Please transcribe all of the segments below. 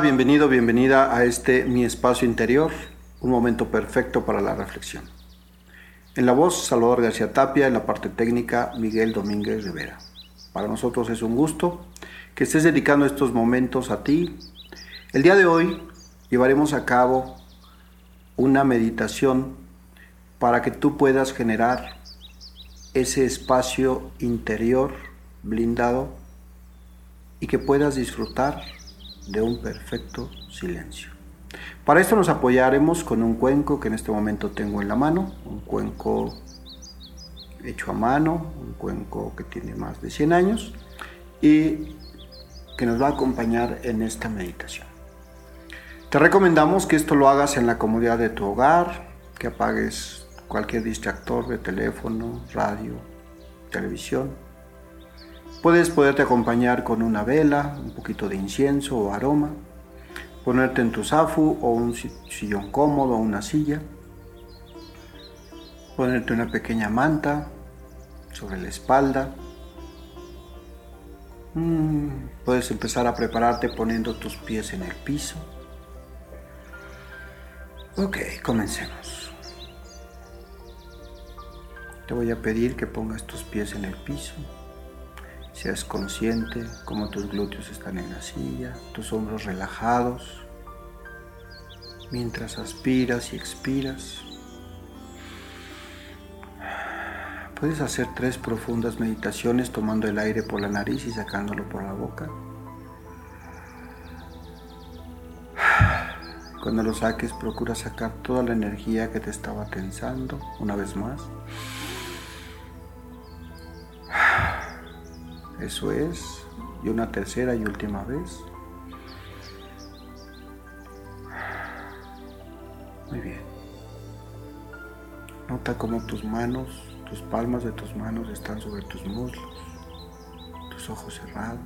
Bienvenido, bienvenida a este Mi Espacio Interior, un momento perfecto para la reflexión. En la voz, Salvador García Tapia, en la parte técnica, Miguel Domínguez Rivera. Para nosotros es un gusto que estés dedicando estos momentos a ti. El día de hoy llevaremos a cabo una meditación para que tú puedas generar ese espacio interior blindado y que puedas disfrutar de un perfecto silencio. Para esto nos apoyaremos con un cuenco que en este momento tengo en la mano, un cuenco hecho a mano, un cuenco que tiene más de 100 años y que nos va a acompañar en esta meditación. Te recomendamos que esto lo hagas en la comodidad de tu hogar, que apagues cualquier distractor de teléfono, radio, televisión. Puedes poderte acompañar con una vela, un poquito de incienso o aroma, ponerte en tu zafu o un sillón cómodo o una silla, ponerte una pequeña manta sobre la espalda. Mm, puedes empezar a prepararte poniendo tus pies en el piso. Ok, comencemos. Te voy a pedir que pongas tus pies en el piso. Seas consciente como tus glúteos están en la silla, tus hombros relajados. Mientras aspiras y expiras, puedes hacer tres profundas meditaciones tomando el aire por la nariz y sacándolo por la boca. Cuando lo saques, procura sacar toda la energía que te estaba tensando una vez más. Eso es. Y una tercera y última vez. Muy bien. Nota cómo tus manos, tus palmas de tus manos están sobre tus muslos, tus ojos cerrados.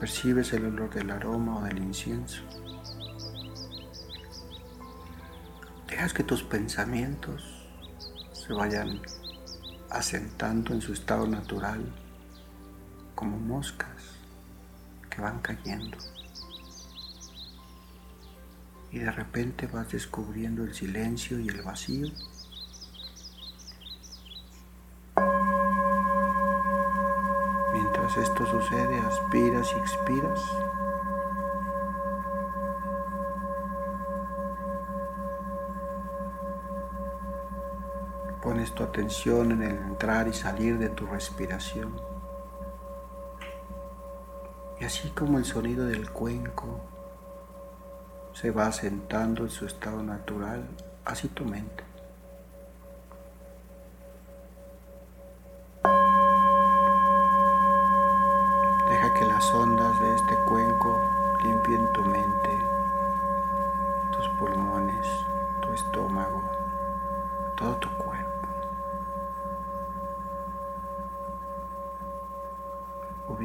Percibes el olor del aroma o del incienso. Dejas que tus pensamientos se vayan asentando en su estado natural como moscas que van cayendo. Y de repente vas descubriendo el silencio y el vacío. Mientras esto sucede, aspiras y expiras. Tu atención en el entrar y salir de tu respiración. Y así como el sonido del cuenco se va asentando en su estado natural, así tu mente.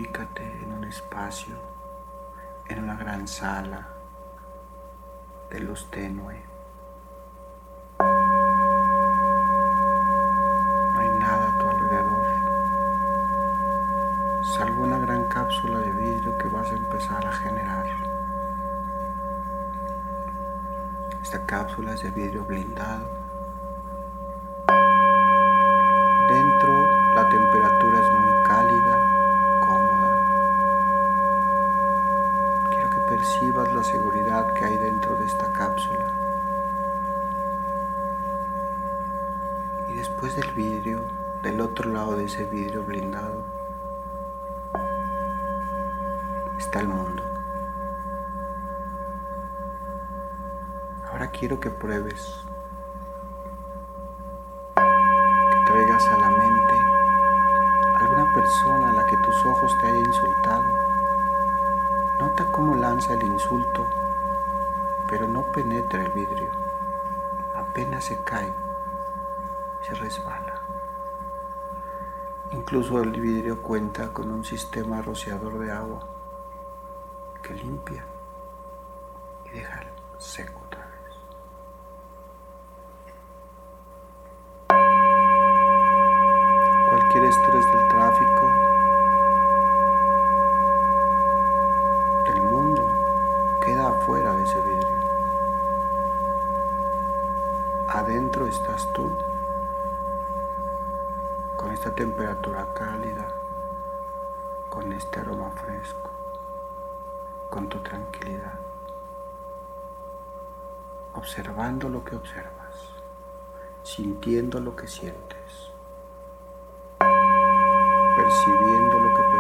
Ubícate en un espacio, en una gran sala de luz tenue. No hay nada a tu alrededor, salvo una gran cápsula de vidrio que vas a empezar a generar. Esta cápsula es de vidrio blindado. Después del vidrio, del otro lado de ese vidrio blindado, está el mundo. Ahora quiero que pruebes, que traigas a la mente alguna persona a la que tus ojos te hayan insultado Nota cómo lanza el insulto, pero no penetra el vidrio. Apenas se cae, se resbala. Incluso el vidrio cuenta con un sistema rociador de agua que limpia y deja seco con esta temperatura cálida, con este aroma fresco, con tu tranquilidad, observando lo que observas, sintiendo lo que sientes, percibiendo lo que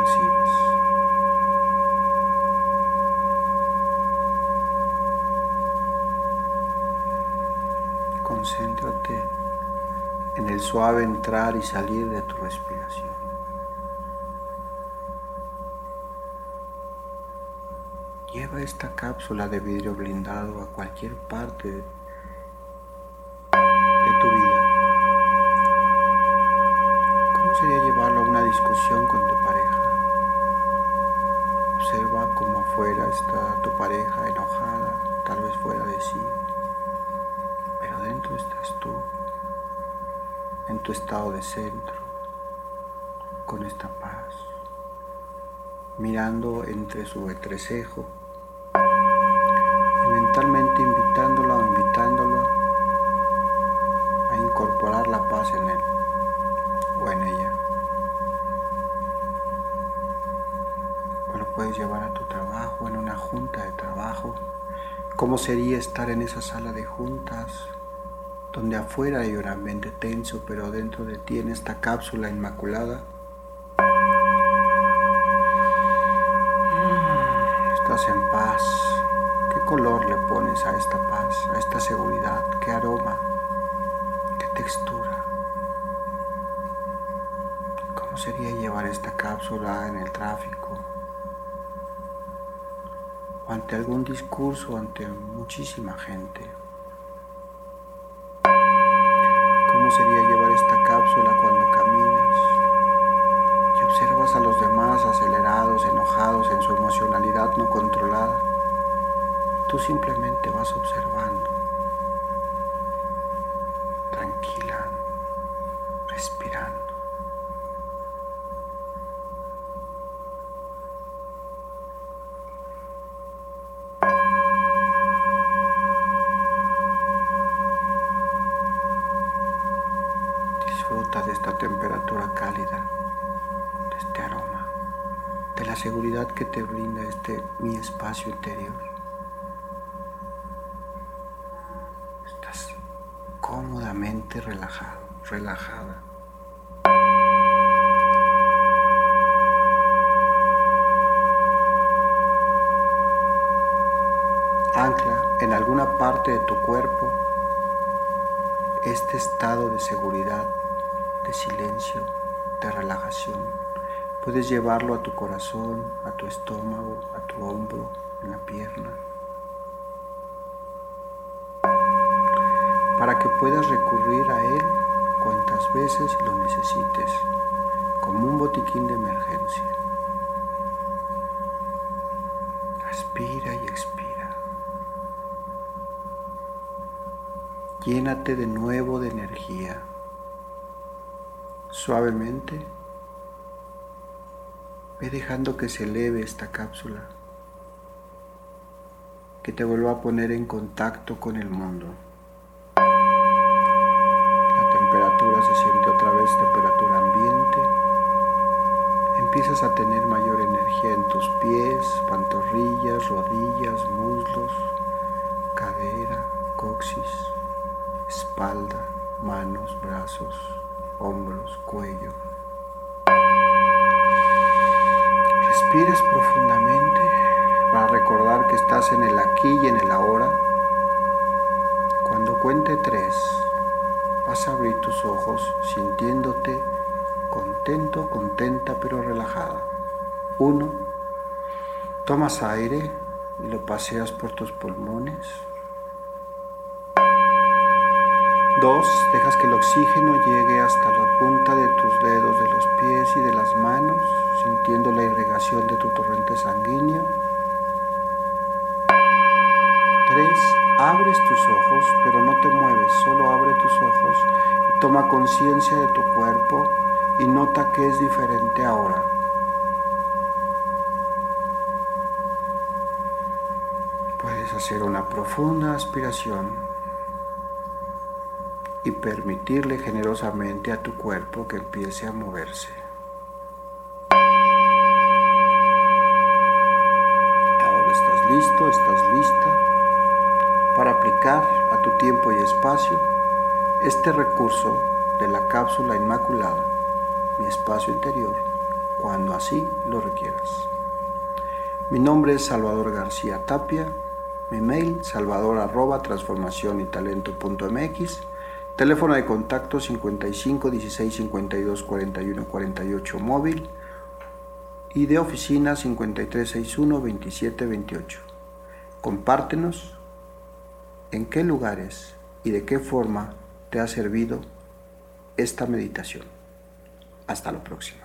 suave entrar y salir de tu respiración. Lleva esta cápsula de vidrio blindado a cualquier parte de, tu vida. ¿Cómo sería llevarlo a una discusión con tu pareja? Observa cómo afuera está tu pareja enojada, tal vez fuera de sí dentro estás tú, tu estado de centro, con esta paz, mirando entre su entrecejo y mentalmente invitándolo o invitándolo a incorporar la paz en él o en ella. O lo puedes llevar a tu trabajo, en una junta de trabajo. ¿Cómo sería estar en esa sala de juntas? Donde afuera hay un ambiente tenso, pero dentro de ti en esta cápsula inmaculada estás en paz. ¿Qué color le pones a esta paz, a esta seguridad? ¿Qué aroma? ¿Qué textura? ¿Cómo sería llevar esta cápsula en el tráfico? O ante algún discurso, ante muchísima gente. No controlada. Tú simplemente vas observando, la seguridad que te brinda este mi espacio interior. Estás cómodamente relajado, relajada. Ancla en alguna parte de tu cuerpo este estado de seguridad de silencio, de relajación. Puedes llevarlo a tu corazón, a tu estómago, a tu hombro, en la pierna. Para que puedas recurrir a él cuantas veces lo necesites, como un botiquín de emergencia. Respira y expira. Llénate de nuevo de energía suavemente, ve dejando que se eleve esta cápsula, que te vuelva a poner en contacto con el mundo. La temperatura se siente otra vez temperatura ambiente. Empiezas a tener mayor energía en tus pies, pantorrillas, rodillas, muslos, cadera, coxis, espalda, manos, brazos hombros, cuello. Respires profundamente para recordar que estás en el aquí y en el ahora. Cuando cuente tres, vas a abrir tus ojos sintiéndote contento, contenta pero relajada. Uno, tomas aire y lo paseas por tus pulmones. Dos, dejas que el oxígeno llegue hasta la punta de tus dedos de los pies y de las manos, sintiendo la irrigación de tu torrente sanguíneo. Tres, abres tus ojos, pero no te mueves, solo abre tus ojos toma conciencia de tu cuerpo y nota que es diferente ahora. Puedes hacer una profunda aspiración y permitirle generosamente a tu cuerpo que empiece a moverse. Ahora estás listo, estás lista para aplicar a tu tiempo y espacio este recurso de la cápsula inmaculada, mi espacio interior, cuando así lo requieras. Mi nombre es Salvador García Tapia, mi mail salvador arroba y talento teléfono de contacto 55 16 52 41 48 móvil y de oficina 53 61 27 28. Compártenos en qué lugares y de qué forma te ha servido esta meditación. Hasta la próxima.